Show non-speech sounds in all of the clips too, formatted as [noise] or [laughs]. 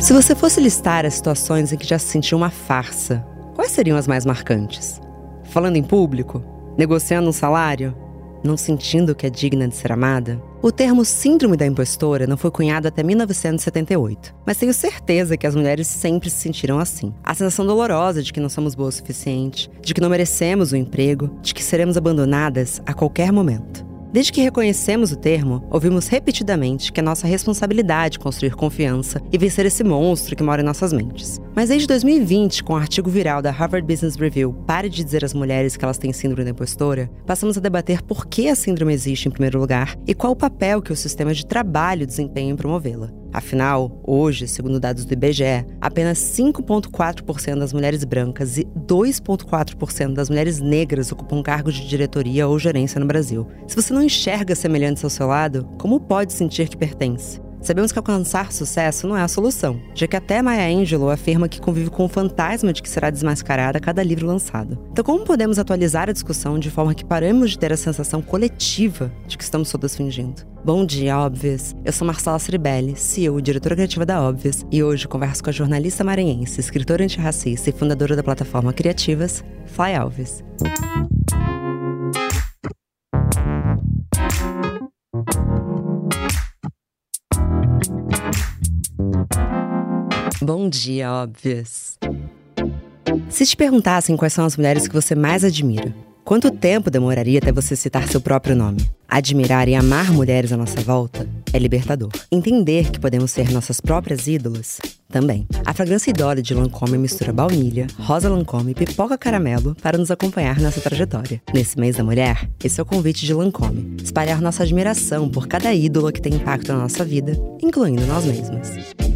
Se você fosse listar as situações em que já se sentiu uma farsa, quais seriam as mais marcantes? Falando em público? Negociando um salário? Não sentindo que é digna de ser amada? O termo Síndrome da Impostora não foi cunhado até 1978, mas tenho certeza que as mulheres sempre se sentiram assim. A sensação dolorosa de que não somos boas o suficiente, de que não merecemos o emprego, de que seremos abandonadas a qualquer momento. Desde que reconhecemos o termo, ouvimos repetidamente que é nossa responsabilidade construir confiança e vencer esse monstro que mora em nossas mentes. Mas desde 2020, com o artigo viral da Harvard Business Review Pare de dizer às mulheres que elas têm síndrome da impostora, passamos a debater por que a síndrome existe em primeiro lugar e qual o papel que o sistema de trabalho desempenha em promovê-la. Afinal, hoje, segundo dados do IBGE, apenas 5,4% das mulheres brancas e 2,4% das mulheres negras ocupam cargos de diretoria ou gerência no Brasil. Se você não enxerga semelhantes ao seu lado, como pode sentir que pertence? Sabemos que alcançar sucesso não é a solução, já que até Maya Angelou afirma que convive com o fantasma de que será desmascarada a cada livro lançado. Então, como podemos atualizar a discussão de forma que paramos de ter a sensação coletiva de que estamos todas fingindo? Bom dia, Óbvias! Eu sou Marcela Ceribelli, CEO e diretora criativa da Óbvias, e hoje converso com a jornalista maranhense, escritora antirracista e fundadora da plataforma Criativas, Fly Alves. Bom dia, óbvias. Se te perguntassem quais são as mulheres que você mais admira, quanto tempo demoraria até você citar seu próprio nome? Admirar e amar mulheres à nossa volta é libertador. Entender que podemos ser nossas próprias ídolas também. A fragrância Idole de Lancôme mistura baunilha, rosa Lancôme e pipoca caramelo para nos acompanhar nessa trajetória. Nesse mês da mulher, esse é o convite de Lancôme: espalhar nossa admiração por cada ídola que tem impacto na nossa vida, incluindo nós mesmas.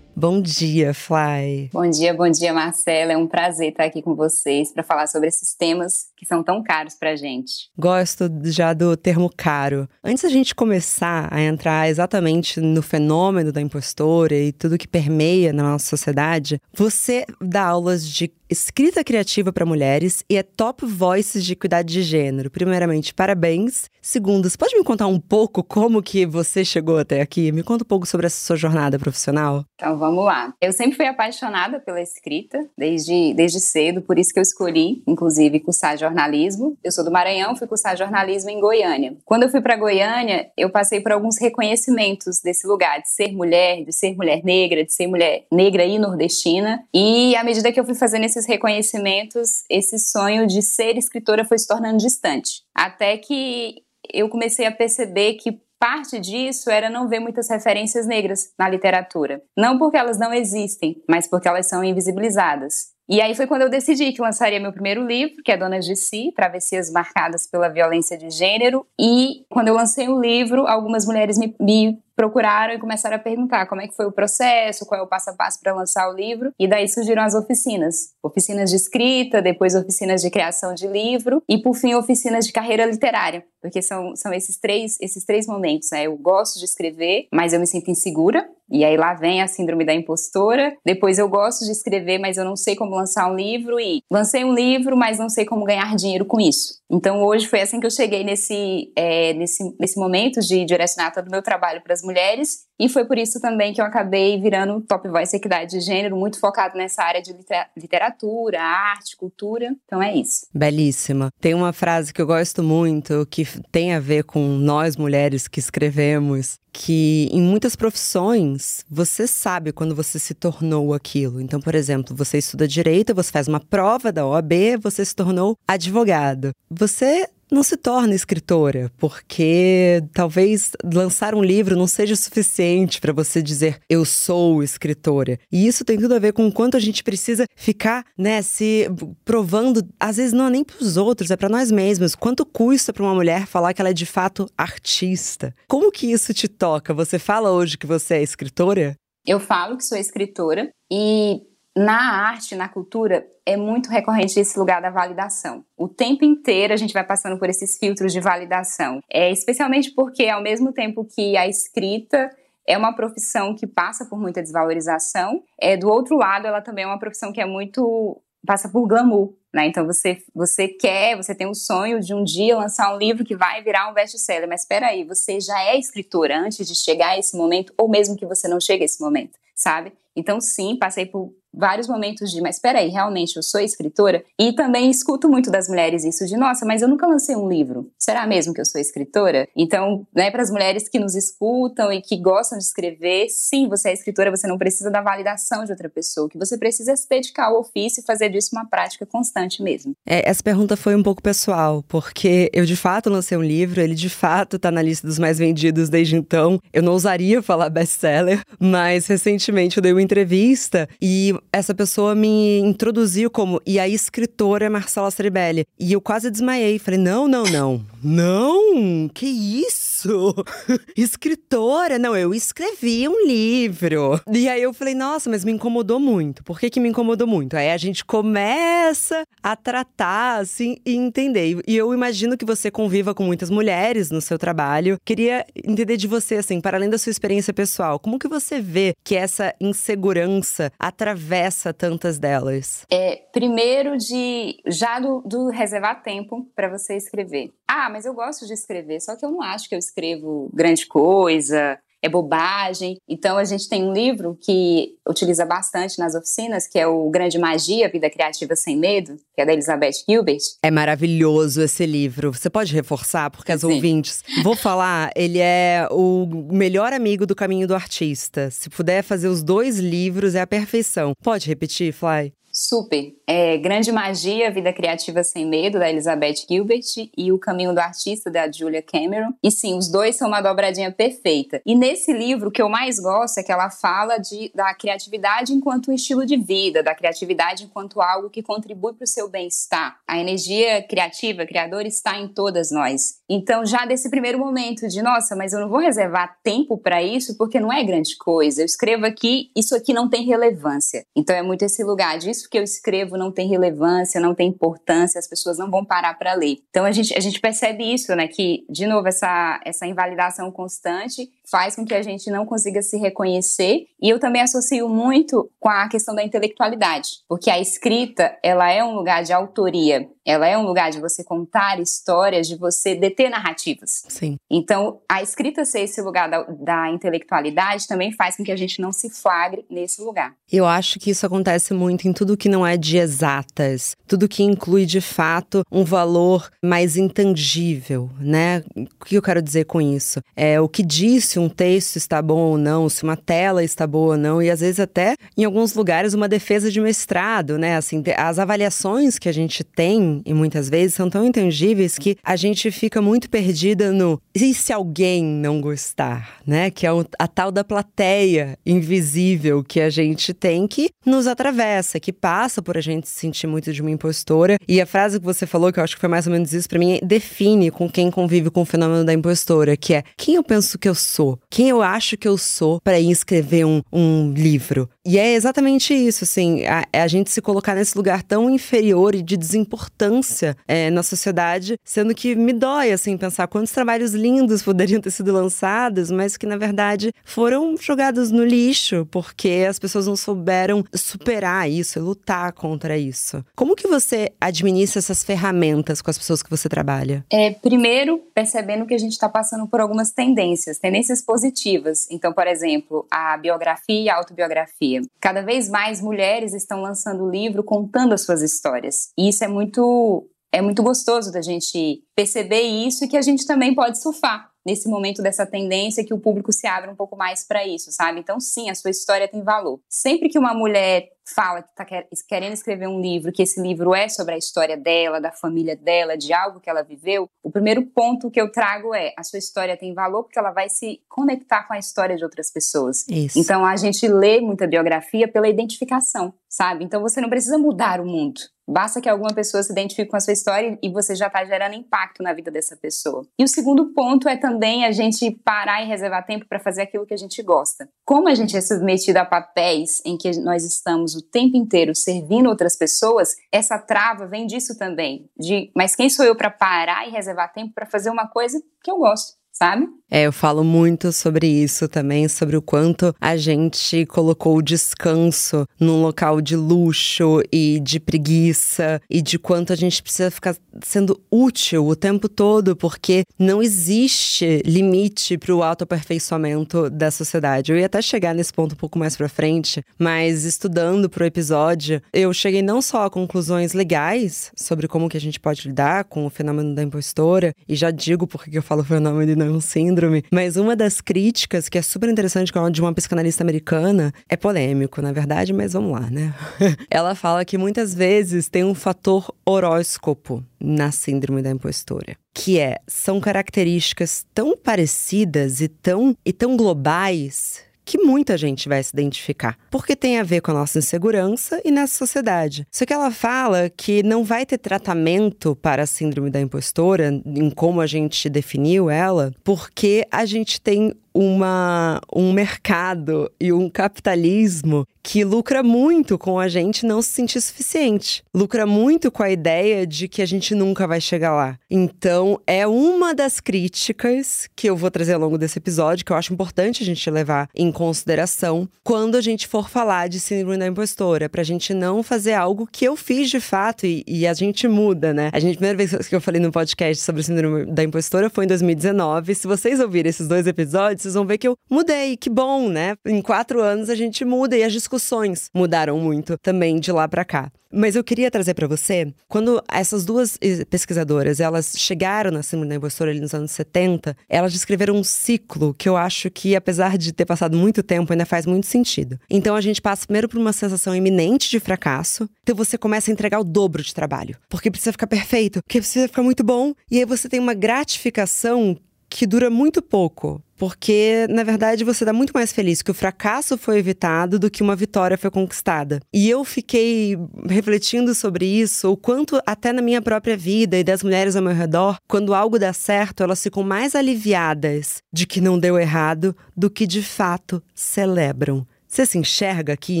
Bom dia, Fly. Bom dia, bom dia, Marcela. É um prazer estar aqui com vocês para falar sobre esses temas que são tão caros pra gente. Gosto já do termo caro. Antes da gente começar a entrar exatamente no fenômeno da impostora e tudo que permeia na nossa sociedade, você dá aulas de escrita criativa para mulheres e é top voices de cuidado de gênero. Primeiramente, parabéns. Segundo, você pode me contar um pouco como que você chegou até aqui? Me conta um pouco sobre essa sua jornada profissional. Então, vamos lá. Eu sempre fui apaixonada pela escrita, desde, desde cedo, por isso que eu escolhi, inclusive, cursar jornalismo. Eu sou do Maranhão, fui cursar jornalismo em Goiânia. Quando eu fui para Goiânia, eu passei por alguns reconhecimentos desse lugar, de ser mulher, de ser mulher negra, de ser mulher negra e nordestina. E à medida que eu fui fazendo esses reconhecimentos, esse sonho de ser escritora foi se tornando distante. Até que eu comecei a perceber que parte disso era não ver muitas referências negras na literatura. Não porque elas não existem, mas porque elas são invisibilizadas. E aí foi quando eu decidi que lançaria meu primeiro livro, que é Donas de Si, Travessias Marcadas pela Violência de Gênero. E quando eu lancei o livro, algumas mulheres me, me procuraram e começaram a perguntar como é que foi o processo, qual é o passo a passo para lançar o livro. E daí surgiram as oficinas. Oficinas de escrita, depois oficinas de criação de livro e, por fim, oficinas de carreira literária. Porque são, são esses, três, esses três momentos. Né? Eu gosto de escrever, mas eu me sinto insegura. E aí lá vem a síndrome da impostora. Depois eu gosto de escrever, mas eu não sei como lançar um livro. E lancei um livro, mas não sei como ganhar dinheiro com isso. Então hoje foi assim que eu cheguei nesse, é, nesse, nesse momento de direcionar todo o meu trabalho para as mulheres e foi por isso também que eu acabei virando Top Voice Equidade de Gênero, muito focado nessa área de literatura, arte, cultura. Então é isso. Belíssima. Tem uma frase que eu gosto muito que tem a ver com nós mulheres que escrevemos, que em muitas profissões você sabe quando você se tornou aquilo. Então, por exemplo, você estuda direito, você faz uma prova da OAB, você se tornou advogado. Você não se torna escritora, porque talvez lançar um livro não seja suficiente para você dizer eu sou escritora. E isso tem tudo a ver com o quanto a gente precisa ficar, né, se provando, às vezes não é nem para os outros, é para nós mesmos. Quanto custa para uma mulher falar que ela é de fato artista? Como que isso te toca? Você fala hoje que você é escritora? Eu falo que sou escritora e na arte, na cultura, é muito recorrente esse lugar da validação. O tempo inteiro a gente vai passando por esses filtros de validação. É, especialmente porque, ao mesmo tempo que a escrita é uma profissão que passa por muita desvalorização, é, do outro lado, ela também é uma profissão que é muito. passa por glamour. Né? Então você, você quer, você tem o sonho de um dia lançar um livro que vai virar um best-seller, mas espera aí, você já é escritora antes de chegar a esse momento, ou mesmo que você não chegue a esse momento, sabe? Então, sim, passei por vários momentos de, mas espera aí, realmente eu sou escritora? E também escuto muito das mulheres isso de, nossa, mas eu nunca lancei um livro. Será mesmo que eu sou escritora? Então, né, para as mulheres que nos escutam e que gostam de escrever, sim, você é escritora, você não precisa da validação de outra pessoa. O que você precisa é se dedicar ao ofício e fazer disso uma prática constante mesmo. É, essa pergunta foi um pouco pessoal, porque eu de fato lancei um livro, ele de fato está na lista dos mais vendidos desde então. Eu não ousaria falar best-seller, mas recentemente eu dei uma entrevista e essa pessoa me introduziu como e a escritora é Marcela Ceribelli. E eu quase desmaiei. Falei: não, não, não. Não! Que isso? [laughs] escritora? Não, eu escrevi um livro. E aí eu falei: nossa, mas me incomodou muito. Por que, que me incomodou muito? Aí a gente começa a tratar, assim, e entender. E eu imagino que você conviva com muitas mulheres no seu trabalho. Queria entender de você, assim, para além da sua experiência pessoal, como que você vê que essa insegurança atravessa tantas delas? É, primeiro de já do, do reservar tempo para você escrever. Ah, mas eu gosto de escrever, só que eu não acho que eu escrevo grande coisa, é bobagem. Então a gente tem um livro que utiliza bastante nas oficinas, que é o Grande Magia, Vida Criativa Sem Medo, que é da Elizabeth Gilbert. É maravilhoso esse livro. Você pode reforçar, porque as Sim. ouvintes. Vou falar, ele é o melhor amigo do caminho do artista. Se puder fazer os dois livros, é a perfeição. Pode repetir, Fly? Super. É Grande Magia, Vida Criativa Sem Medo, da Elizabeth Gilbert, e O Caminho do Artista, da Julia Cameron. E sim, os dois são uma dobradinha perfeita. E nesse livro, o que eu mais gosto é que ela fala de, da criatividade enquanto estilo de vida, da criatividade enquanto algo que contribui para o seu bem-estar. A energia criativa, criadora, está em todas nós. Então, já desse primeiro momento de, nossa, mas eu não vou reservar tempo para isso porque não é grande coisa. Eu escrevo aqui, isso aqui não tem relevância. Então, é muito esse lugar disso que eu escrevo não tem relevância, não tem importância, as pessoas não vão parar para ler. Então a gente, a gente percebe isso, né? Que, de novo, essa, essa invalidação constante faz com que a gente não consiga se reconhecer. E eu também associo muito com a questão da intelectualidade, porque a escrita, ela é um lugar de autoria, ela é um lugar de você contar histórias, de você deter narrativas. Sim. Então, a escrita ser esse lugar da, da intelectualidade também faz com que a gente não se flagre nesse lugar. Eu acho que isso acontece muito em tudo que não é de exatas, tudo que inclui de fato um valor mais intangível, né? O que eu quero dizer com isso? É o que disse um texto está bom ou não, se uma tela está boa ou não, e às vezes até em alguns lugares uma defesa de mestrado, né? Assim, as avaliações que a gente tem e muitas vezes são tão intangíveis que a gente fica muito perdida no e se alguém não gostar, né? Que é a tal da plateia invisível que a gente tem que nos atravessa, que passa por a gente se sentir muito de uma impostora. E a frase que você falou, que eu acho que foi mais ou menos isso para mim, define com quem convive com o fenômeno da impostora, que é quem eu penso que eu sou quem eu acho que eu sou para escrever um, um livro. E é exatamente isso, assim, a, a, gente se colocar nesse lugar tão inferior e de desimportância é, na sociedade, sendo que me dói, assim, pensar quantos trabalhos lindos [laughs] poderiam ter sido lançados, mas que na verdade foram jogados no lixo, porque as pessoas não souberam superar isso, lutar contra isso. Como que você administra essas ferramentas com as pessoas que você trabalha? É, primeiro, percebendo que a gente está passando por algumas tendências, tendências positivas. Então, por exemplo, a biografia e a autobiografia. Cada vez mais mulheres estão lançando livro contando as suas histórias. E isso é muito é muito gostoso da gente perceber isso e que a gente também pode surfar nesse momento dessa tendência que o público se abre um pouco mais para isso, sabe? Então, sim, a sua história tem valor. Sempre que uma mulher fala que está querendo escrever um livro, que esse livro é sobre a história dela, da família dela, de algo que ela viveu, o primeiro ponto que eu trago é a sua história tem valor porque ela vai se conectar com a história de outras pessoas. Isso. Então a gente lê muita biografia pela identificação, sabe? Então você não precisa mudar o mundo. Basta que alguma pessoa se identifique com a sua história e você já está gerando impacto na vida dessa pessoa. E o segundo ponto é também a gente parar e reservar tempo para fazer aquilo que a gente gosta. Como a gente é submetido a papéis em que nós estamos o tempo inteiro servindo outras pessoas, essa trava vem disso também. De, mas quem sou eu para parar e reservar tempo para fazer uma coisa que eu gosto? Sabe? É, eu falo muito sobre isso também, sobre o quanto a gente colocou o descanso num local de luxo e de preguiça e de quanto a gente precisa ficar sendo útil o tempo todo, porque não existe limite para o autoaperfeiçoamento da sociedade. Eu ia até chegar nesse ponto um pouco mais para frente, mas estudando pro episódio, eu cheguei não só a conclusões legais sobre como que a gente pode lidar com o fenômeno da impostora, e já digo porque eu falo fenômeno e não síndrome, síndrome. Mas uma das críticas, que é super interessante, que é de uma psicanalista americana, é polêmico, na verdade, mas vamos lá, né? [laughs] Ela fala que muitas vezes tem um fator horóscopo na síndrome da impostora. Que é, são características tão parecidas e tão, e tão globais que muita gente vai se identificar, porque tem a ver com a nossa insegurança e nessa sociedade. Só que ela fala que não vai ter tratamento para a síndrome da impostora, em como a gente definiu ela, porque a gente tem uma, um mercado e um capitalismo que lucra muito com a gente não se sentir suficiente. Lucra muito com a ideia de que a gente nunca vai chegar lá. Então, é uma das críticas que eu vou trazer ao longo desse episódio, que eu acho importante a gente levar em consideração quando a gente for falar de síndrome da impostora, pra gente não fazer algo que eu fiz de fato e, e a gente muda, né? A gente, primeira vez que eu falei no podcast sobre síndrome da impostora foi em 2019. Se vocês ouvirem esses dois episódios, vocês vão ver que eu mudei, que bom, né? Em quatro anos a gente muda e as discussões mudaram muito também de lá para cá. Mas eu queria trazer para você, quando essas duas pesquisadoras, elas chegaram na síndrome da impostora ali nos anos 70, elas descreveram um ciclo que eu acho que, apesar de ter passado muito tempo, ainda faz muito sentido. Então a gente passa primeiro por uma sensação iminente de fracasso, então você começa a entregar o dobro de trabalho, porque precisa ficar perfeito, porque precisa ficar muito bom, e aí você tem uma gratificação que dura muito pouco. Porque, na verdade, você dá muito mais feliz que o fracasso foi evitado do que uma vitória foi conquistada. E eu fiquei refletindo sobre isso, o quanto, até na minha própria vida e das mulheres ao meu redor, quando algo dá certo, elas ficam mais aliviadas de que não deu errado do que de fato celebram. Você se enxerga aqui e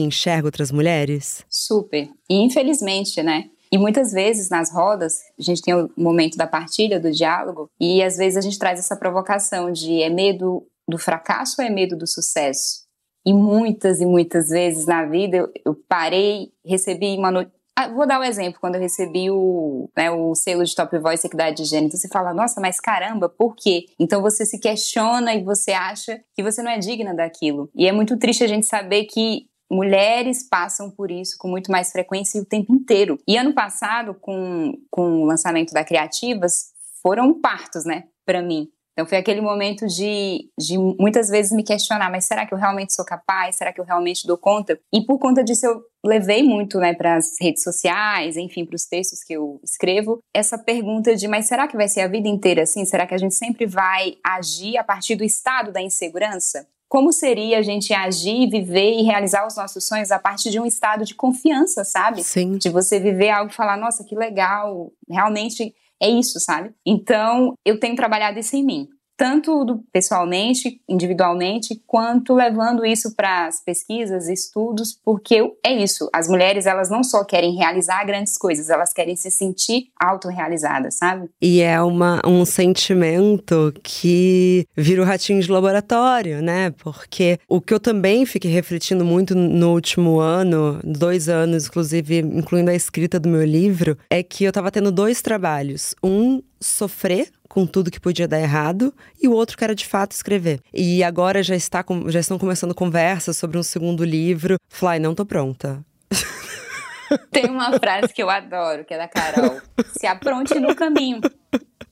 enxerga outras mulheres? Super. E infelizmente, né? E muitas vezes nas rodas, a gente tem o momento da partilha, do diálogo, e às vezes a gente traz essa provocação de é medo do fracasso ou é medo do sucesso? E muitas e muitas vezes na vida eu, parei, recebi uma notícia. Ah, vou dar um exemplo, quando eu recebi o, né, o selo de Top Voice Equidade de Gênero, então você fala, nossa, mas caramba, por quê? Então você se questiona e você acha que você não é digna daquilo. E é muito triste a gente saber que mulheres passam por isso com muito mais frequência o tempo inteiro. E ano passado, com, com o lançamento da Criativas, foram partos, né, para mim. Então foi aquele momento de, de muitas vezes me questionar, mas será que eu realmente sou capaz? Será que eu realmente dou conta? E por conta disso eu levei muito, né, para as redes sociais, enfim, para os textos que eu escrevo, essa pergunta de, mas será que vai ser a vida inteira assim? Será que a gente sempre vai agir a partir do estado da insegurança? Como seria a gente agir, viver e realizar os nossos sonhos a partir de um estado de confiança, sabe? Sim. De você viver algo e falar, nossa, que legal, realmente é isso, sabe? Então, eu tenho trabalhado isso em mim tanto do, pessoalmente, individualmente, quanto levando isso para as pesquisas, estudos, porque é isso. As mulheres, elas não só querem realizar grandes coisas, elas querem se sentir autorrealizadas, sabe? E é uma, um sentimento que vira o ratinho de laboratório, né? Porque o que eu também fiquei refletindo muito no último ano, dois anos, inclusive, incluindo a escrita do meu livro, é que eu tava tendo dois trabalhos. Um, sofrer com tudo que podia dar errado e o outro que era de fato escrever. E agora já está já estão começando conversas sobre um segundo livro. Fly, não tô pronta. [laughs] Tem uma frase que eu adoro, que é da Carol. Se apronte no caminho.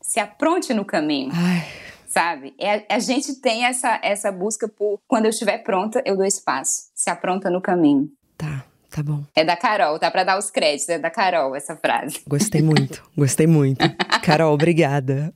Se apronte no caminho. Ai. Sabe? É, a gente tem essa, essa busca por quando eu estiver pronta, eu dou espaço. Se apronta no caminho. Tá. Tá bom. É da Carol, tá para dar os créditos, é da Carol essa frase. Gostei muito, gostei muito. [laughs] Carol, obrigada.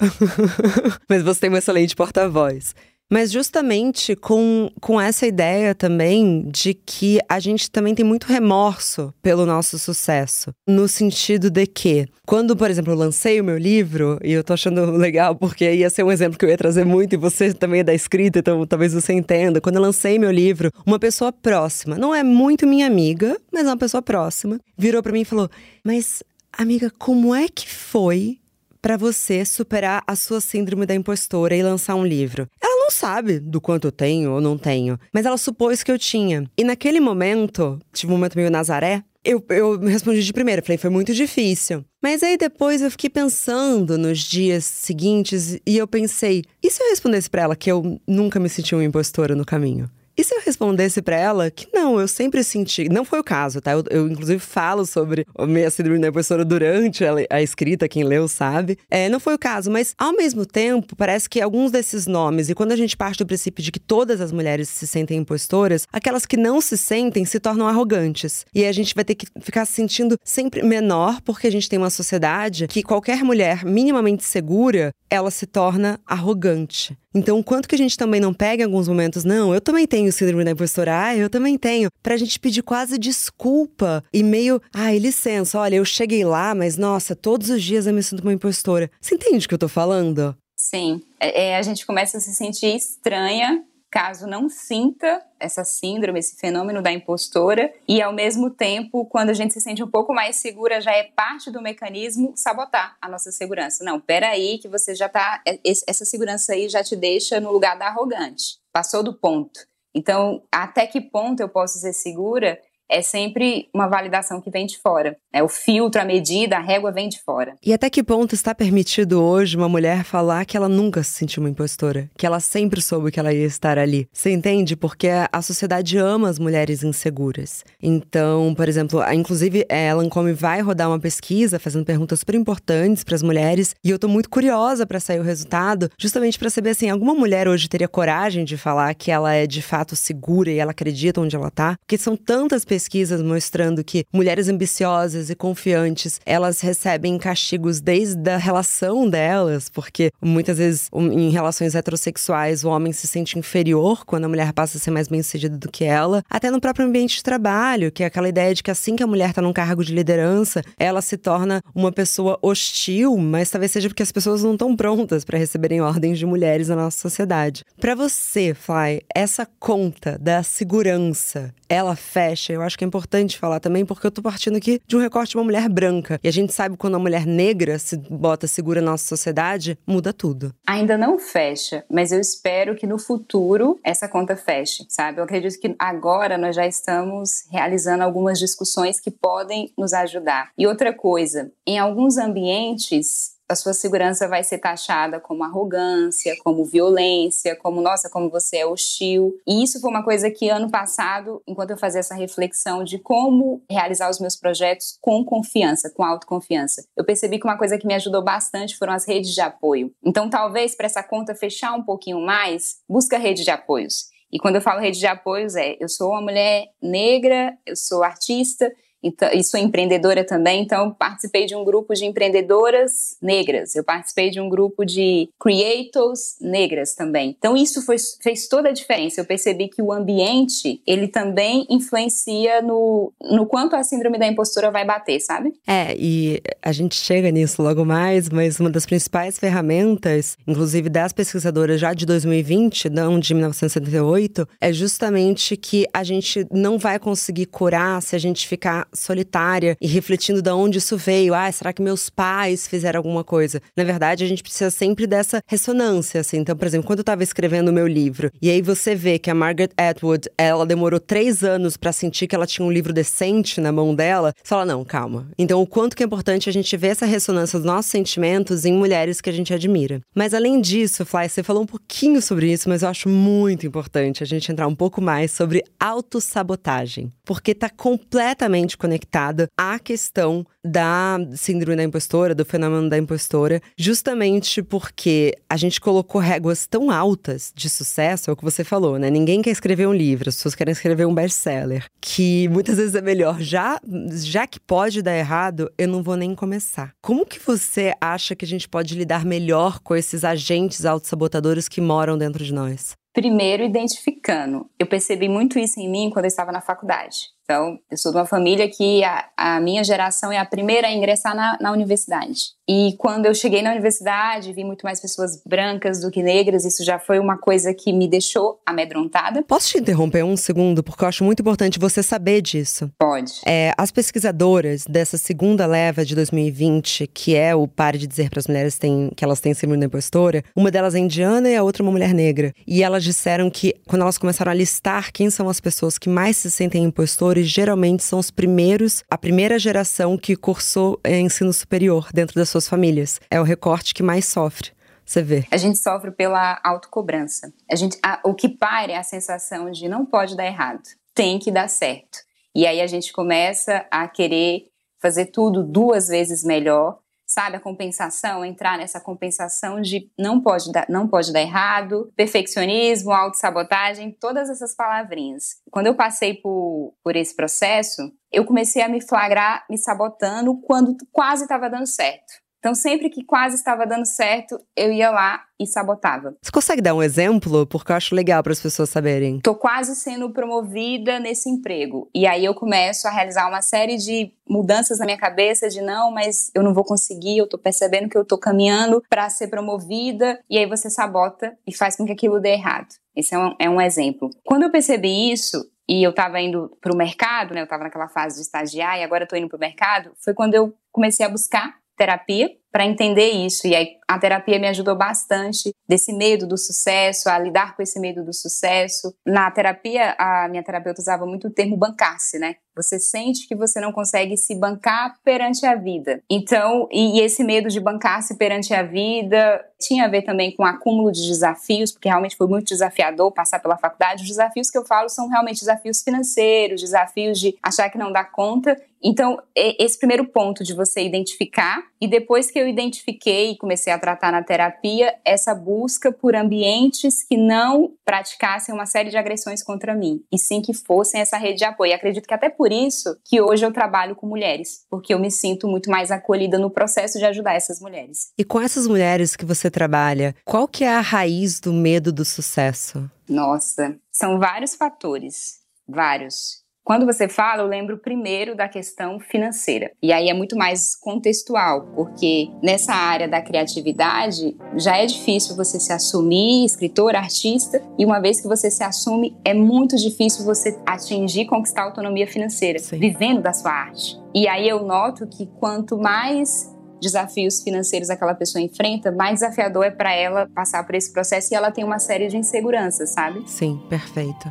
[laughs] Mas você tem um excelente porta-voz. Mas justamente com, com essa ideia também de que a gente também tem muito remorso pelo nosso sucesso. No sentido de que, quando, por exemplo, eu lancei o meu livro, e eu tô achando legal porque ia ser um exemplo que eu ia trazer muito, e você também é da escrita, então talvez você entenda. Quando eu lancei meu livro, uma pessoa próxima, não é muito minha amiga, mas é uma pessoa próxima, virou para mim e falou: Mas, amiga, como é que foi para você superar a sua síndrome da impostora e lançar um livro? Ela não sabe do quanto eu tenho ou não tenho, mas ela supôs que eu tinha. E naquele momento, tive um momento meio Nazaré, eu, eu respondi de primeira, falei, foi muito difícil. Mas aí depois eu fiquei pensando nos dias seguintes e eu pensei, e se eu respondesse para ela que eu nunca me senti uma impostora no caminho? E se eu respondesse para ela que não, eu sempre senti. Não foi o caso, tá? Eu, eu inclusive falo sobre a minha síndrome da impostora durante a, a, escrita, quem leu sabe. É, não foi o caso, mas ao mesmo tempo, parece que alguns desses nomes, e quando a gente parte do princípio de que todas as mulheres se sentem impostoras, aquelas que não se sentem se tornam arrogantes. E a gente vai ter que ficar se sentindo sempre menor, porque a gente tem uma sociedade que qualquer mulher minimamente segura, ela se torna arrogante. Então, quanto que a gente também não pega em alguns momentos, não, eu também tenho síndrome da impostora, ah, eu também tenho, pra gente pedir quase desculpa e meio, ai, licença, olha, eu cheguei lá, mas nossa, todos os dias eu me sinto uma impostora. Você entende o que eu tô falando? Sim, é, é a gente começa a se sentir estranha caso não sinta essa síndrome, esse fenômeno da impostora, e ao mesmo tempo, quando a gente se sente um pouco mais segura, já é parte do mecanismo sabotar a nossa segurança. Não, peraí, que você já tá. É, essa segurança aí já te deixa no lugar da arrogante. Passou do ponto. Então, até que ponto eu posso ser segura é sempre uma validação que vem de fora. É o filtro, a medida, a régua vem de fora. E até que ponto está permitido hoje uma mulher falar que ela nunca se sentiu uma impostora, que ela sempre soube que ela ia estar ali? Você entende? Porque a sociedade ama as mulheres inseguras. Então, por exemplo, inclusive a Lancome vai rodar uma pesquisa fazendo perguntas super importantes para as mulheres e eu tô muito curiosa para sair o resultado, justamente para saber assim, alguma mulher hoje teria coragem de falar que ela é de fato segura e ela acredita onde ela tá? Porque são tantas pessoas pesquisas mostrando que mulheres ambiciosas e confiantes, elas recebem castigos desde a relação delas, porque muitas vezes em relações heterossexuais o homem se sente inferior quando a mulher passa a ser mais bem-sucedida do que ela, até no próprio ambiente de trabalho, que é aquela ideia de que assim que a mulher está num cargo de liderança, ela se torna uma pessoa hostil, mas talvez seja porque as pessoas não estão prontas para receberem ordens de mulheres na nossa sociedade. Para você, Fly, essa conta da segurança, ela fecha, eu acho acho que é importante falar também, porque eu tô partindo aqui de um recorte de uma mulher branca. E a gente sabe quando a mulher negra se bota segura na nossa sociedade, muda tudo. Ainda não fecha, mas eu espero que no futuro essa conta feche, sabe? Eu acredito que agora nós já estamos realizando algumas discussões que podem nos ajudar. E outra coisa, em alguns ambientes a sua segurança vai ser taxada como arrogância, como violência, como nossa, como você é hostil. E isso foi uma coisa que ano passado, enquanto eu fazia essa reflexão de como realizar os meus projetos com confiança, com autoconfiança, eu percebi que uma coisa que me ajudou bastante foram as redes de apoio. Então, talvez para essa conta fechar um pouquinho mais, busca rede de apoios. E quando eu falo rede de apoios é, eu sou uma mulher negra, eu sou artista, e sou empreendedora também, então participei de um grupo de empreendedoras negras, eu participei de um grupo de creators negras também. Então isso foi, fez toda a diferença. Eu percebi que o ambiente, ele também influencia no, no quanto a síndrome da impostura vai bater, sabe? É, e a gente chega nisso logo mais, mas uma das principais ferramentas, inclusive das pesquisadoras já de 2020, não de 1978, é justamente que a gente não vai conseguir curar se a gente ficar solitária e refletindo de onde isso veio. Ah, será que meus pais fizeram alguma coisa? Na verdade, a gente precisa sempre dessa ressonância, assim. Então, por exemplo, quando eu estava escrevendo o meu livro, e aí você vê que a Margaret Atwood, ela demorou três anos para sentir que ela tinha um livro decente na mão dela, você fala, não, calma. Então, o quanto que é importante a gente ver essa ressonância dos nossos sentimentos em mulheres que a gente admira. Mas além disso, Fly, você falou um pouquinho sobre isso, mas eu acho muito importante a gente entrar um pouco mais sobre autossabotagem. Porque tá completamente conectada à questão da síndrome da impostora, do fenômeno da impostora, justamente porque a gente colocou réguas tão altas de sucesso, é o que você falou, né? Ninguém quer escrever um livro, as pessoas querem escrever um best-seller, que muitas vezes é melhor já, já que pode dar errado, eu não vou nem começar. Como que você acha que a gente pode lidar melhor com esses agentes autossabotadores que moram dentro de nós? Primeiro, identificando. Eu percebi muito isso em mim quando eu estava na faculdade. Então, eu sou de uma família que a, a minha geração é a primeira a ingressar na, na universidade. E quando eu cheguei na universidade, vi muito mais pessoas brancas do que negras, isso já foi uma coisa que me deixou amedrontada. Posso te interromper um segundo, porque eu acho muito importante você saber disso. Pode. É, as pesquisadoras dessa segunda leva de 2020, que é o Pare de Dizer para as Mulheres tem, que elas têm síndrome da impostora, uma delas é indiana e a outra uma mulher negra. E elas disseram que, quando elas começaram a listar quem são as pessoas que mais se sentem impostores, geralmente são os primeiros, a primeira geração que cursou é, ensino superior dentro das suas famílias. É o recorte que mais sofre. Você vê. A gente sofre pela autocobrança. A gente, a, o que para é a sensação de não pode dar errado, tem que dar certo. E aí a gente começa a querer fazer tudo duas vezes melhor, sabe? A compensação, entrar nessa compensação de não pode dar, não pode dar errado, perfeccionismo, autossabotagem, todas essas palavrinhas. Quando eu passei por, por esse processo, eu comecei a me flagrar me sabotando quando quase estava dando certo. Então, sempre que quase estava dando certo, eu ia lá e sabotava. Você consegue dar um exemplo? Porque eu acho legal para as pessoas saberem. Tô quase sendo promovida nesse emprego. E aí eu começo a realizar uma série de mudanças na minha cabeça de não, mas eu não vou conseguir, eu tô percebendo que eu tô caminhando para ser promovida. E aí você sabota e faz com que aquilo dê errado. Esse é um, é um exemplo. Quando eu percebi isso, e eu estava indo para o mercado, né? Eu estava naquela fase de estagiar e agora estou indo para o mercado. Foi quando eu comecei a buscar terapia para entender isso. E aí a terapia me ajudou bastante desse medo do sucesso, a lidar com esse medo do sucesso. Na terapia, a minha terapeuta usava muito o termo bancar-se, né? Você sente que você não consegue se bancar perante a vida. Então, e, esse medo de bancar-se perante a vida tinha a ver também com o acúmulo de desafios, porque realmente foi muito desafiador passar pela faculdade. Os desafios que eu falo são realmente desafios financeiros, desafios de achar que não dá conta. Então, esse primeiro ponto de você identificar, e depois que eu identifiquei e comecei a tratar na terapia, essa busca por ambientes que não praticassem uma série de agressões contra mim, e sim que fossem essa rede de apoio. E acredito que até por isso que hoje eu trabalho com mulheres, porque eu me sinto muito mais acolhida no processo de ajudar essas mulheres. E com essas mulheres que você trabalha, qual que é a raiz do medo do sucesso? Nossa, são vários fatores, vários. Quando você fala, eu lembro primeiro da questão financeira. E aí é muito mais contextual, porque nessa área da criatividade já é difícil você se assumir escritor, artista, e uma vez que você se assume, é muito difícil você atingir, conquistar autonomia financeira, Sim. vivendo da sua arte. E aí eu noto que quanto mais desafios financeiros aquela pessoa enfrenta, mais desafiador é para ela passar por esse processo e ela tem uma série de inseguranças, sabe? Sim, perfeito.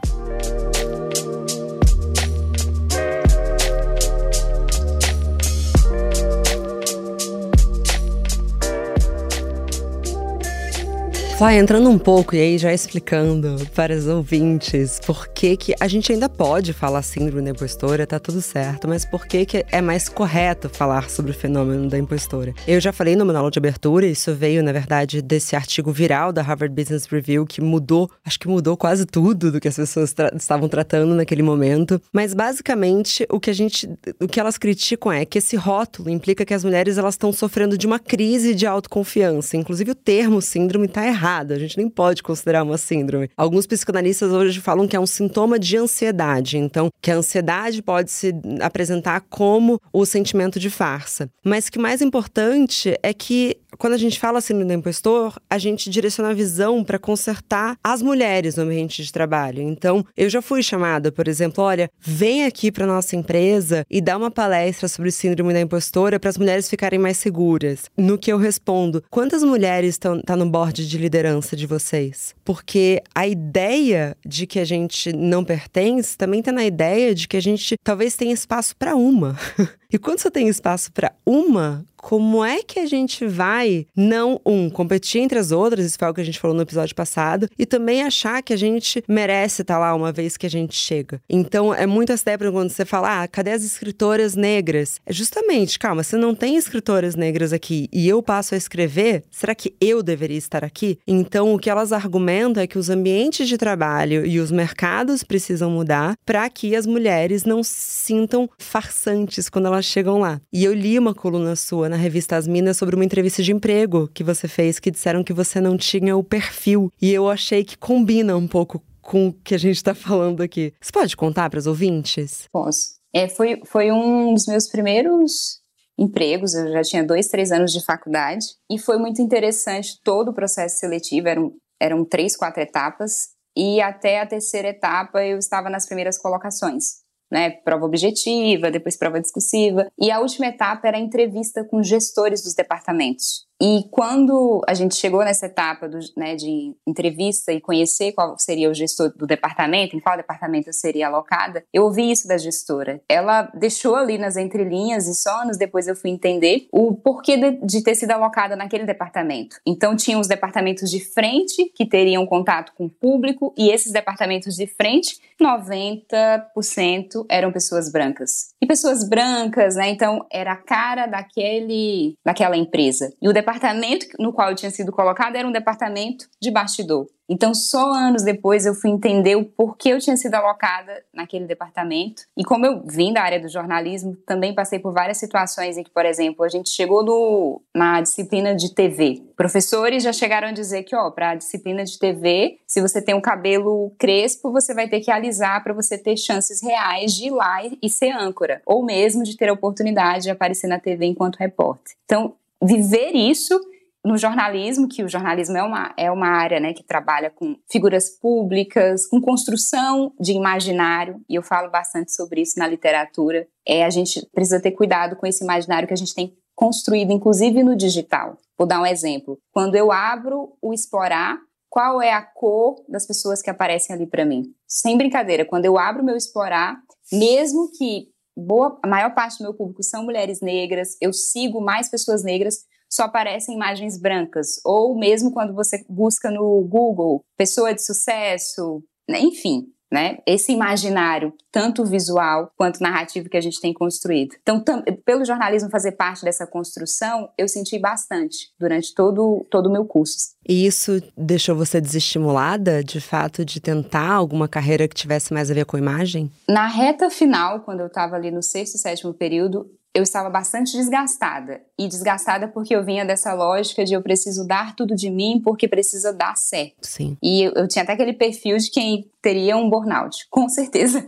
Vai entrando um pouco e aí já explicando para os ouvintes por que, que a gente ainda pode falar síndrome da impostora, tá tudo certo, mas por que, que é mais correto falar sobre o fenômeno da impostora. Eu já falei no monólogo de abertura, isso veio, na verdade, desse artigo viral da Harvard Business Review que mudou, acho que mudou quase tudo do que as pessoas tra estavam tratando naquele momento. Mas basicamente o que a gente, o que elas criticam é que esse rótulo implica que as mulheres elas estão sofrendo de uma crise de autoconfiança. Inclusive o termo síndrome está errado a gente nem pode considerar uma síndrome. Alguns psicanalistas hoje falam que é um sintoma de ansiedade, então que a ansiedade pode se apresentar como o sentimento de farsa. Mas que mais importante é que quando a gente fala síndrome do impostor, a gente direciona a visão para consertar as mulheres no ambiente de trabalho. Então, eu já fui chamada, por exemplo, olha, vem aqui para nossa empresa e dá uma palestra sobre síndrome da impostora para as mulheres ficarem mais seguras. No que eu respondo, quantas mulheres estão tá no board de liderança liderança de vocês. Porque a ideia de que a gente não pertence também está na ideia de que a gente talvez tenha espaço para uma. [laughs] E quando você tem espaço para uma, como é que a gente vai não um competir entre as outras, isso foi o que a gente falou no episódio passado, e também achar que a gente merece estar tá lá uma vez que a gente chega. Então é muito essa ideia quando você fala: "Ah, cadê as escritoras negras?". É justamente, calma, você não tem escritoras negras aqui e eu passo a escrever, será que eu deveria estar aqui? Então o que elas argumentam é que os ambientes de trabalho e os mercados precisam mudar para que as mulheres não se sintam farsantes quando elas chegam lá. E eu li uma coluna sua na revista As Minas sobre uma entrevista de emprego que você fez, que disseram que você não tinha o perfil. E eu achei que combina um pouco com o que a gente está falando aqui. Você pode contar para os ouvintes? Posso. É, foi, foi um dos meus primeiros empregos, eu já tinha dois, três anos de faculdade, e foi muito interessante todo o processo seletivo, eram, eram três, quatro etapas, e até a terceira etapa eu estava nas primeiras colocações. Né, prova objetiva, depois prova discursiva, e a última etapa era a entrevista com gestores dos departamentos. E quando a gente chegou nessa etapa do, né, de entrevista e conhecer qual seria o gestor do departamento, em qual departamento eu seria alocada, eu ouvi isso da gestora. Ela deixou ali nas entrelinhas e só anos depois eu fui entender o porquê de, de ter sido alocada naquele departamento. Então tinha os departamentos de frente que teriam contato com o público e esses departamentos de frente, 90% eram pessoas brancas. E pessoas brancas, né? Então era a cara daquele daquela empresa. E o departamento no qual eu tinha sido colocada era um departamento de bastidor. Então, só anos depois eu fui entender o porquê eu tinha sido alocada naquele departamento. E como eu vim da área do jornalismo, também passei por várias situações em que, por exemplo, a gente chegou no, na disciplina de TV. Professores já chegaram a dizer que, ó, para a disciplina de TV, se você tem um cabelo crespo, você vai ter que alisar para você ter chances reais de ir lá e ser âncora, ou mesmo de ter a oportunidade de aparecer na TV enquanto repórter. Então, viver isso no jornalismo, que o jornalismo é uma, é uma área né, que trabalha com figuras públicas, com construção de imaginário, e eu falo bastante sobre isso na literatura, é a gente precisa ter cuidado com esse imaginário que a gente tem construído, inclusive no digital. Vou dar um exemplo. Quando eu abro o Explorar, qual é a cor das pessoas que aparecem ali para mim? Sem brincadeira, quando eu abro o meu Explorar, mesmo que boa, a maior parte do meu público são mulheres negras, eu sigo mais pessoas negras, só aparecem imagens brancas. Ou mesmo quando você busca no Google, pessoa de sucesso, né? enfim, né? Esse imaginário, tanto visual quanto narrativo que a gente tem construído. Então, pelo jornalismo fazer parte dessa construção, eu senti bastante durante todo todo o meu curso. E isso deixou você desestimulada, de fato, de tentar alguma carreira que tivesse mais a ver com imagem? Na reta final, quando eu estava ali no sexto, sétimo período, eu estava bastante desgastada. E desgastada porque eu vinha dessa lógica de eu preciso dar tudo de mim porque precisa dar certo. Sim. E eu, eu tinha até aquele perfil de quem teria um burnout, [laughs] com certeza.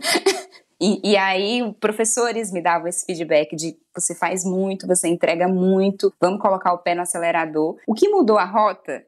e, e aí, professores me davam esse feedback de você faz muito, você entrega muito, vamos colocar o pé no acelerador. O que mudou a rota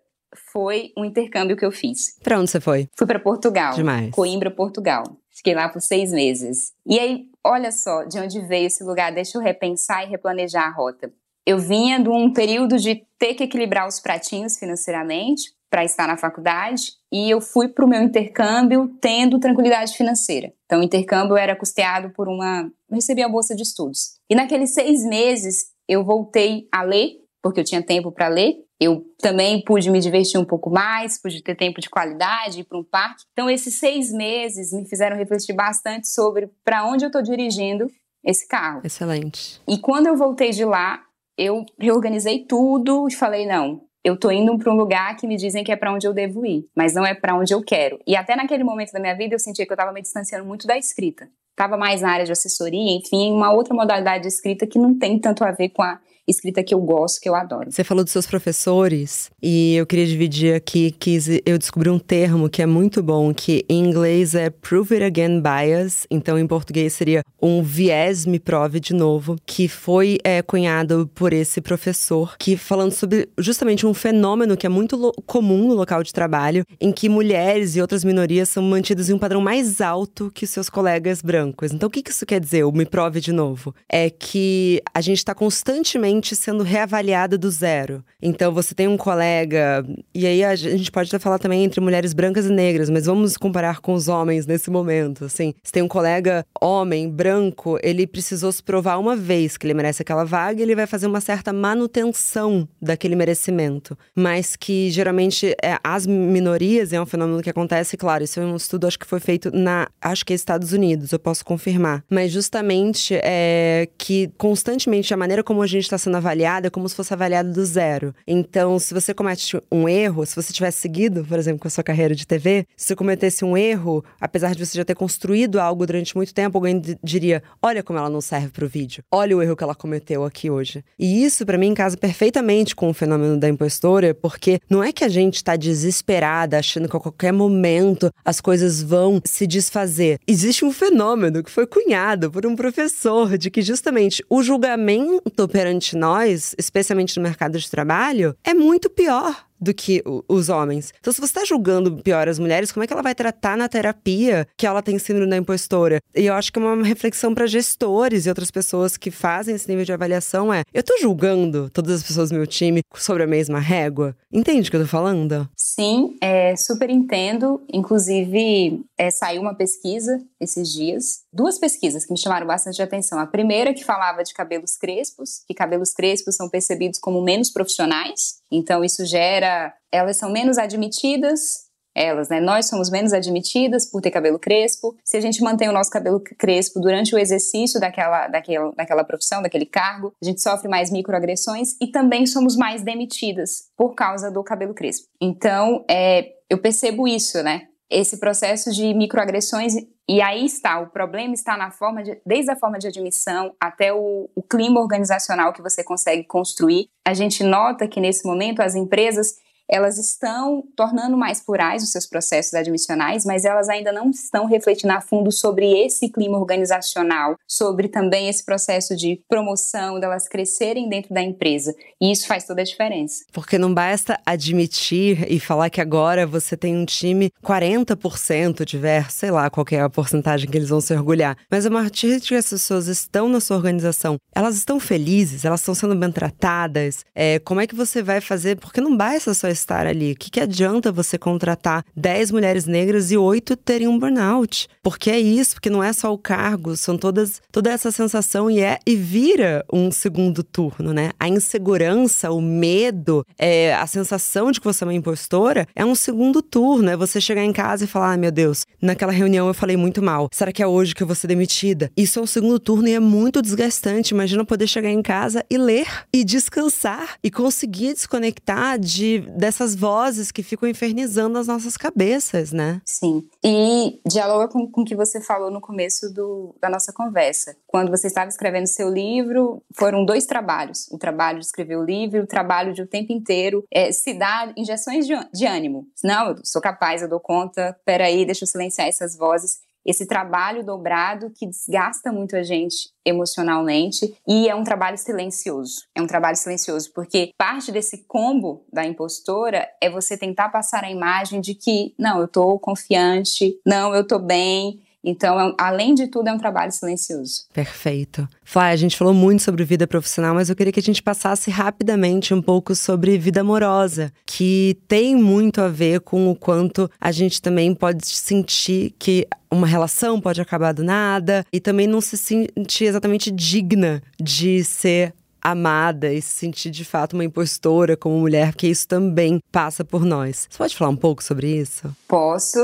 foi um intercâmbio que eu fiz. Para onde você foi? Fui para Portugal. Demais. Coimbra, Portugal. Fiquei lá por seis meses. E aí, olha só de onde veio esse lugar. Deixa eu repensar e replanejar a rota. Eu vinha de um período de ter que equilibrar os pratinhos financeiramente para estar na faculdade e eu fui para o meu intercâmbio tendo tranquilidade financeira. Então, o intercâmbio era custeado por uma. Eu recebi a bolsa de estudos. E naqueles seis meses eu voltei a ler, porque eu tinha tempo para ler, eu também pude me divertir um pouco mais, pude ter tempo de qualidade, ir para um parque. Então, esses seis meses me fizeram refletir bastante sobre para onde eu estou dirigindo esse carro. Excelente. E quando eu voltei de lá, eu reorganizei tudo e falei: não, eu estou indo para um lugar que me dizem que é para onde eu devo ir, mas não é para onde eu quero. E até naquele momento da minha vida eu sentia que eu estava me distanciando muito da escrita. Estava mais na área de assessoria, enfim, uma outra modalidade de escrita que não tem tanto a ver com a escrita que eu gosto, que eu adoro. Você falou dos seus professores e eu queria dividir aqui que eu descobri um termo que é muito bom, que em inglês é prove it again bias, então em português seria um viés me prove de novo, que foi é, cunhado por esse professor, que falando sobre justamente um fenômeno que é muito comum no local de trabalho, em que mulheres e outras minorias são mantidas em um padrão mais alto que seus colegas brancos. Então o que isso quer dizer, o me prove de novo? É que a gente está constantemente sendo reavaliada do zero. Então você tem um colega, e aí a gente pode até falar também entre mulheres brancas e negras, mas vamos comparar com os homens nesse momento. Assim, você tem um colega homem, branco, ele precisou se provar uma vez que ele merece aquela vaga, ele vai fazer uma certa manutenção daquele merecimento. Mas que geralmente é, as minorias é um fenômeno que acontece, claro, isso é um estudo, acho que foi feito na, acho que é Estados Unidos, eu posso confirmar. Mas justamente é que constantemente a maneira como a gente está sendo avaliada como se fosse avaliada do zero. Então, se você comete um erro, se você tivesse seguido, por exemplo, com a sua carreira de TV, se você cometesse um erro, apesar de você já ter construído algo durante muito tempo, alguém diria: olha como ela não serve para o vídeo, olha o erro que ela cometeu aqui hoje. E isso, para mim, casa perfeitamente com o fenômeno da impostora, porque não é que a gente está desesperada, achando que a qualquer momento as coisas vão se desfazer. Existe um fenômeno que foi cunhado por um professor de que justamente o julgamento perante nós, especialmente no mercado de trabalho, é muito pior do que os homens. Então, se você está julgando pior as mulheres, como é que ela vai tratar na terapia que ela tem síndrome da impostora? E eu acho que é uma reflexão para gestores e outras pessoas que fazem esse nível de avaliação é: eu estou julgando todas as pessoas do meu time sobre a mesma régua? Entende o que eu tô falando? Sim, é, super entendo. Inclusive, é, saiu uma pesquisa esses dias, duas pesquisas que me chamaram bastante atenção. A primeira que falava de cabelos crespos, que cabelos crespos são percebidos como menos profissionais, então isso gera, elas são menos admitidas elas, né? Nós somos menos admitidas por ter cabelo crespo. Se a gente mantém o nosso cabelo crespo durante o exercício daquela, daquela, daquela profissão, daquele cargo, a gente sofre mais microagressões e também somos mais demitidas por causa do cabelo crespo. Então, é, eu percebo isso, né? esse processo de microagressões e aí está, o problema está na forma de, desde a forma de admissão até o, o clima organizacional que você consegue construir. A gente nota que nesse momento as empresas elas estão tornando mais plurais os seus processos admissionais, mas elas ainda não estão refletindo a fundo sobre esse clima organizacional, sobre também esse processo de promoção, delas crescerem dentro da empresa. E isso faz toda a diferença. Porque não basta admitir e falar que agora você tem um time 40% diverso, sei lá qual é a porcentagem que eles vão se orgulhar. Mas a partir de que as pessoas estão na sua organização, elas estão felizes, elas estão sendo bem tratadas. É, como é que você vai fazer? Porque não basta só estar ali? O que, que adianta você contratar 10 mulheres negras e 8 terem um burnout? Porque é isso, porque não é só o cargo, são todas toda essa sensação e é e vira um segundo turno, né? A insegurança, o medo, é, a sensação de que você é uma impostora é um segundo turno. É você chegar em casa e falar: ah, meu Deus, naquela reunião eu falei muito mal. Será que é hoje que eu vou ser demitida? Isso é um segundo turno e é muito desgastante. Imagina poder chegar em casa e ler e descansar e conseguir desconectar de dessas vozes que ficam infernizando as nossas cabeças, né? Sim. E dialoga com, com o que você falou no começo do, da nossa conversa. Quando você estava escrevendo seu livro, foram dois trabalhos: o trabalho de escrever o livro, o trabalho de o tempo inteiro é, se dar injeções de, de ânimo. Não, eu sou capaz, eu dou conta, peraí, deixa eu silenciar essas vozes esse trabalho dobrado que desgasta muito a gente emocionalmente e é um trabalho silencioso. É um trabalho silencioso porque parte desse combo da impostora é você tentar passar a imagem de que não, eu tô confiante, não, eu tô bem, então, é além de tudo, é um trabalho silencioso. Perfeito. Flávia, a gente falou muito sobre vida profissional, mas eu queria que a gente passasse rapidamente um pouco sobre vida amorosa, que tem muito a ver com o quanto a gente também pode sentir que uma relação pode acabar do nada e também não se sentir exatamente digna de ser amada e se sentir de fato uma impostora como mulher, porque isso também passa por nós. Você pode falar um pouco sobre isso? Posso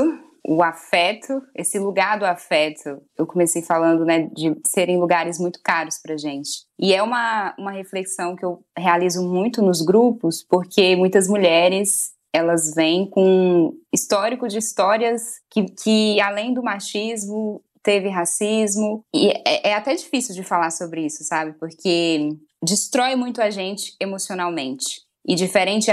o afeto, esse lugar do afeto, eu comecei falando, né, de serem lugares muito caros pra gente. E é uma, uma reflexão que eu realizo muito nos grupos, porque muitas mulheres, elas vêm com histórico de histórias que, que além do machismo, teve racismo, e é, é até difícil de falar sobre isso, sabe? Porque destrói muito a gente emocionalmente. E diferente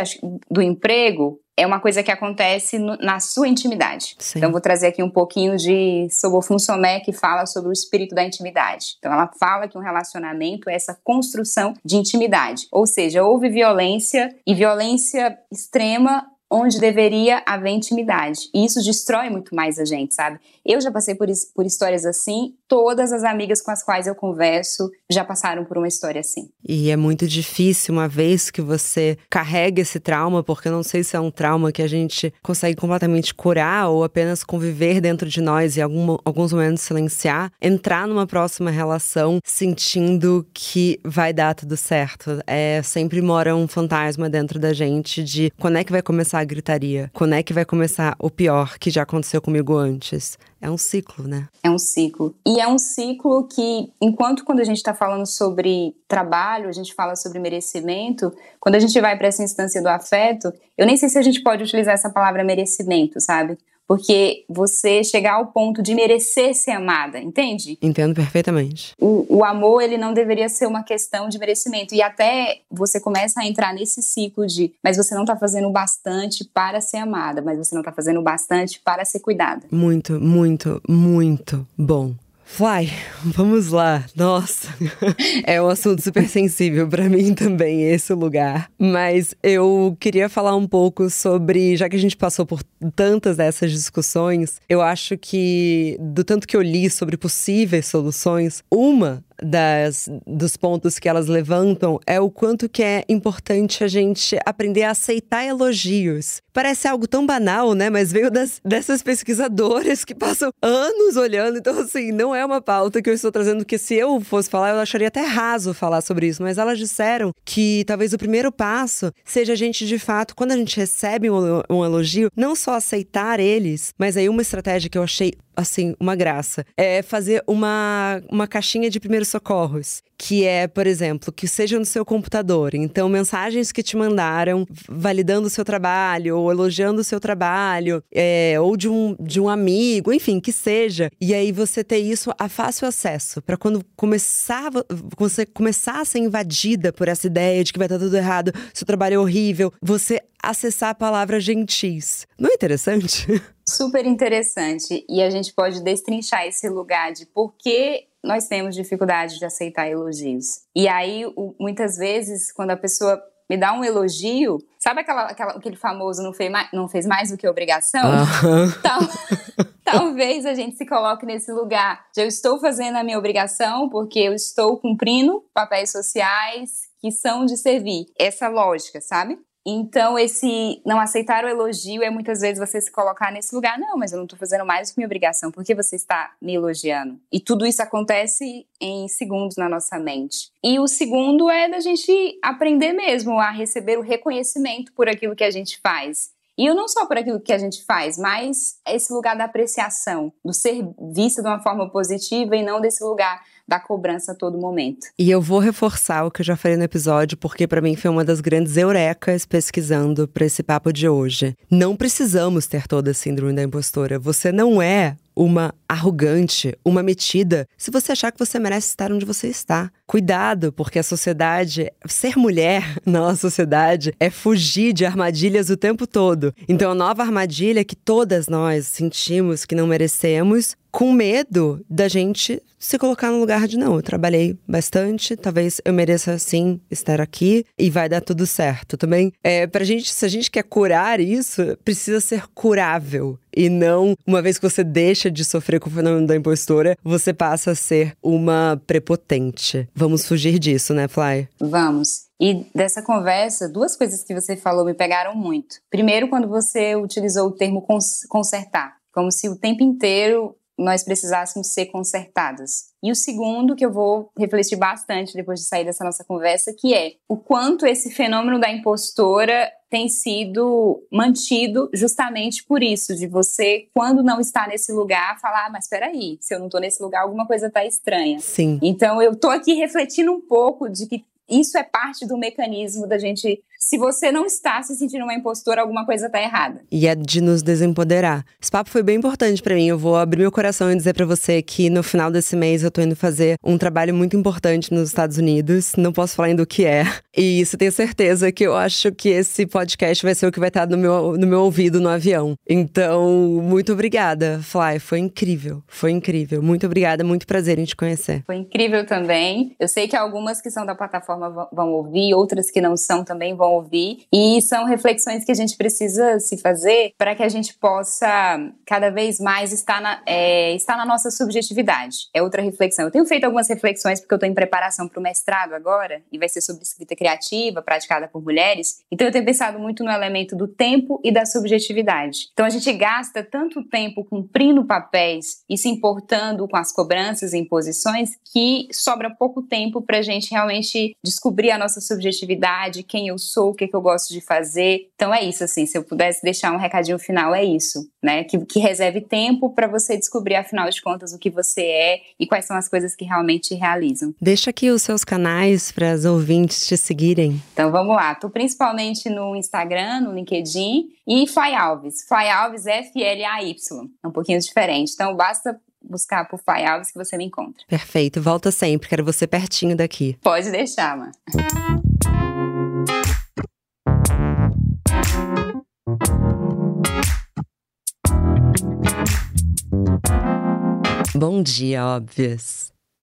do emprego, é uma coisa que acontece no, na sua intimidade. Sim. Então, vou trazer aqui um pouquinho de Sobofun Somé, que fala sobre o espírito da intimidade. Então, ela fala que um relacionamento é essa construção de intimidade. Ou seja, houve violência e violência extrema onde deveria haver intimidade. E isso destrói muito mais a gente, sabe? Eu já passei por, por histórias assim, todas as amigas com as quais eu converso já passaram por uma história assim. E é muito difícil, uma vez que você carrega esse trauma, porque eu não sei se é um trauma que a gente consegue completamente curar ou apenas conviver dentro de nós e algum, alguns momentos silenciar, entrar numa próxima relação sentindo que vai dar tudo certo. É, sempre mora um fantasma dentro da gente de quando é que vai começar a gritaria? Quando é que vai começar o pior que já aconteceu comigo antes? É um ciclo, né? É um ciclo. E é um ciclo que, enquanto quando a gente está falando sobre trabalho, a gente fala sobre merecimento, quando a gente vai para essa instância do afeto, eu nem sei se a gente pode utilizar essa palavra merecimento, sabe? Porque você chegar ao ponto de merecer ser amada, entende? Entendo perfeitamente. O, o, amor, ele não deveria ser uma questão de merecimento. E até você começa a entrar nesse ciclo de, mas você não tá fazendo bastante para ser amada, mas você não tá fazendo bastante para ser cuidada. Muito, muito, muito bom. Fly, vamos lá. Nossa, [laughs] é um assunto super sensível para mim também, esse lugar. Mas eu queria falar um pouco sobre, já que a gente passou por tantas dessas discussões, eu acho que, do tanto que eu li sobre possíveis soluções, uma das, dos pontos que elas levantam é o quanto que é importante a gente aprender a aceitar elogios. Parece algo tão banal, né? Mas veio das, dessas pesquisadoras que passam anos olhando. Então, assim, não é uma pauta que eu estou trazendo, que se eu fosse falar, eu acharia até raso falar sobre isso. Mas elas disseram que talvez o primeiro passo seja a gente, de fato, quando a gente recebe um, um elogio, não só aceitar eles, mas aí uma estratégia que eu achei assim, uma graça. É fazer uma, uma caixinha de primeiros socorros. Que é, por exemplo, que seja no seu computador. Então, mensagens que te mandaram validando o seu trabalho, ou elogiando o seu trabalho, é, ou de um, de um amigo, enfim, que seja. E aí você ter isso a fácil acesso. para quando começar, você começar a ser invadida por essa ideia de que vai estar tudo errado, seu trabalho é horrível, você acessar a palavra gentis. Não é interessante? [laughs] Super interessante. E a gente pode destrinchar esse lugar de por que nós temos dificuldade de aceitar elogios. E aí, muitas vezes, quando a pessoa me dá um elogio, sabe aquela, aquela, aquele famoso não fez, mais, não fez mais do que obrigação? Uhum. [laughs] Tal, talvez a gente se coloque nesse lugar eu estou fazendo a minha obrigação porque eu estou cumprindo papéis sociais que são de servir. Essa lógica, sabe? Então, esse não aceitar o elogio é muitas vezes você se colocar nesse lugar. Não, mas eu não estou fazendo mais do que minha obrigação. Por que você está me elogiando? E tudo isso acontece em segundos na nossa mente. E o segundo é da gente aprender mesmo a receber o reconhecimento por aquilo que a gente faz. E eu não só por aquilo que a gente faz, mas esse lugar da apreciação, do ser vista de uma forma positiva e não desse lugar da cobrança a todo momento. E eu vou reforçar o que eu já falei no episódio, porque para mim foi uma das grandes eurecas pesquisando para esse papo de hoje. Não precisamos ter toda a síndrome da impostora. Você não é uma arrogante, uma metida, se você achar que você merece estar onde você está. Cuidado, porque a sociedade, ser mulher [laughs] na nossa sociedade é fugir de armadilhas o tempo todo. Então, a nova armadilha que todas nós sentimos que não merecemos, com medo da gente se colocar no lugar de não, eu trabalhei bastante, talvez eu mereça sim estar aqui e vai dar tudo certo. Também, é, pra gente, se a gente quer curar isso, precisa ser curável e não uma vez que você deixa de sofrer com o fenômeno da impostora, você passa a ser uma prepotente. Vamos fugir disso, né, Fly? Vamos. E dessa conversa, duas coisas que você falou me pegaram muito. Primeiro, quando você utilizou o termo consertar, como se o tempo inteiro nós precisássemos ser consertadas. E o segundo, que eu vou refletir bastante depois de sair dessa nossa conversa, que é o quanto esse fenômeno da impostora tem sido mantido justamente por isso, de você, quando não está nesse lugar, falar, ah, mas peraí, se eu não estou nesse lugar, alguma coisa está estranha. Sim. Então eu estou aqui refletindo um pouco de que isso é parte do mecanismo da gente se você não está se sentindo uma impostora, alguma coisa está errada. E é de nos desempoderar. Esse papo foi bem importante para mim. Eu vou abrir meu coração e dizer para você que no final desse mês eu tô indo fazer um trabalho muito importante nos Estados Unidos. Não posso falar ainda o que é. E isso tenho certeza que eu acho que esse podcast vai ser o que vai estar no meu, no meu ouvido no avião. Então, muito obrigada, Fly. Foi incrível. Foi incrível. Muito obrigada. Muito prazer em te conhecer. Foi incrível também. Eu sei que algumas que são da plataforma vão ouvir, outras que não são também vão ouvir. E são reflexões que a gente precisa se fazer para que a gente possa cada vez mais estar na, é, estar na nossa subjetividade. É outra reflexão. Eu tenho feito algumas reflexões porque eu estou em preparação para o mestrado agora e vai ser sobre escrita criativa, praticada por mulheres. Então eu tenho pensado muito no elemento do tempo e da subjetividade. Então a gente gasta tanto tempo cumprindo papéis e se importando com as cobranças e imposições que sobra pouco tempo para a gente realmente descobrir a nossa subjetividade, quem eu sou, o que, que eu gosto de fazer. Então é isso, assim, se eu pudesse deixar um recadinho final, é isso, né? Que, que reserve tempo para você descobrir, afinal de contas, o que você é e quais são as coisas que realmente realizam. Deixa aqui os seus canais para as ouvintes te seguirem. Então vamos lá, tô principalmente no Instagram, no LinkedIn e Fai Alves. Fai Alves F-L-A-Y. É um pouquinho diferente. Então basta buscar por Fai Alves que você me encontra. Perfeito, volta sempre, quero você pertinho daqui. Pode deixar, mano. Bom dia, óbvias.